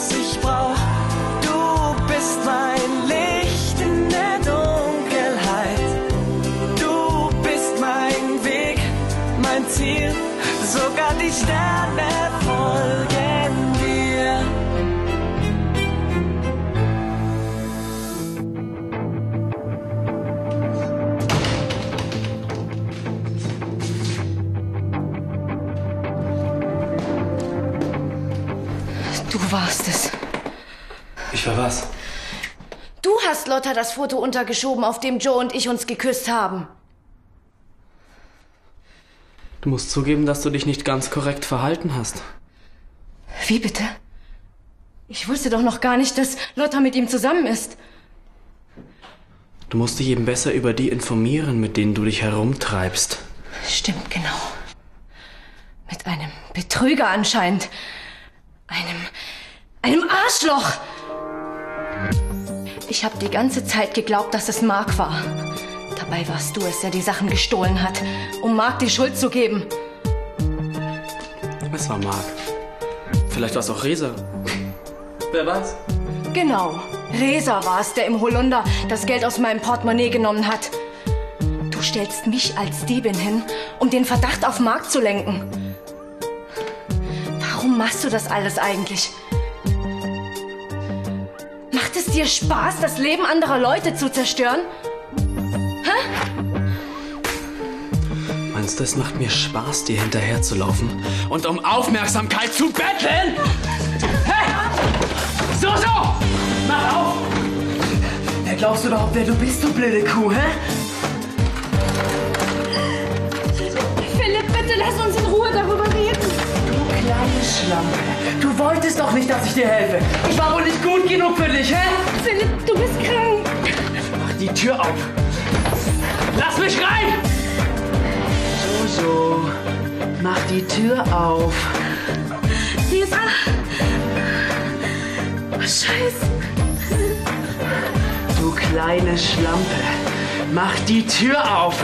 was ich brauch. Du bist mein Licht in der Dunkelheit. Du bist mein Weg, mein Ziel, sogar die Sterne folgen. Ich war was? Du hast Lotta das Foto untergeschoben, auf dem Joe und ich uns geküsst haben. Du musst zugeben, dass du dich nicht ganz korrekt verhalten hast. Wie bitte? Ich wusste doch noch gar nicht, dass Lotta mit ihm zusammen ist. Du musst dich eben besser über die informieren, mit denen du dich herumtreibst. Stimmt, genau. Mit einem Betrüger anscheinend. Einem. einem Arschloch! Ich habe die ganze Zeit geglaubt, dass es Mark war. Dabei warst du es, der die Sachen gestohlen hat, um Mark die Schuld zu geben. Es war Mark. Vielleicht war es auch Resa. Wer weiß? Genau. Resa war es, der im Holunder das Geld aus meinem Portemonnaie genommen hat. Du stellst mich als Diebin hin, um den Verdacht auf Mark zu lenken. Warum machst du das alles eigentlich? Macht es dir Spaß, das Leben anderer Leute zu zerstören? Meinst du, es macht mir Spaß, dir hinterherzulaufen und um Aufmerksamkeit zu betteln? Hey! So, so! Mach auf! Wer glaubst du überhaupt, wer du bist, du blöde Kuh, hä? Philipp, bitte lass Schlampe. Du wolltest doch nicht, dass ich dir helfe. Ich war wohl nicht gut genug für dich, hä? Philipp, du bist krank. Mach die Tür auf. Lass mich rein! So, so. Mach die Tür auf. Resa. Oh, Scheiße. Du kleine Schlampe. Mach die Tür auf.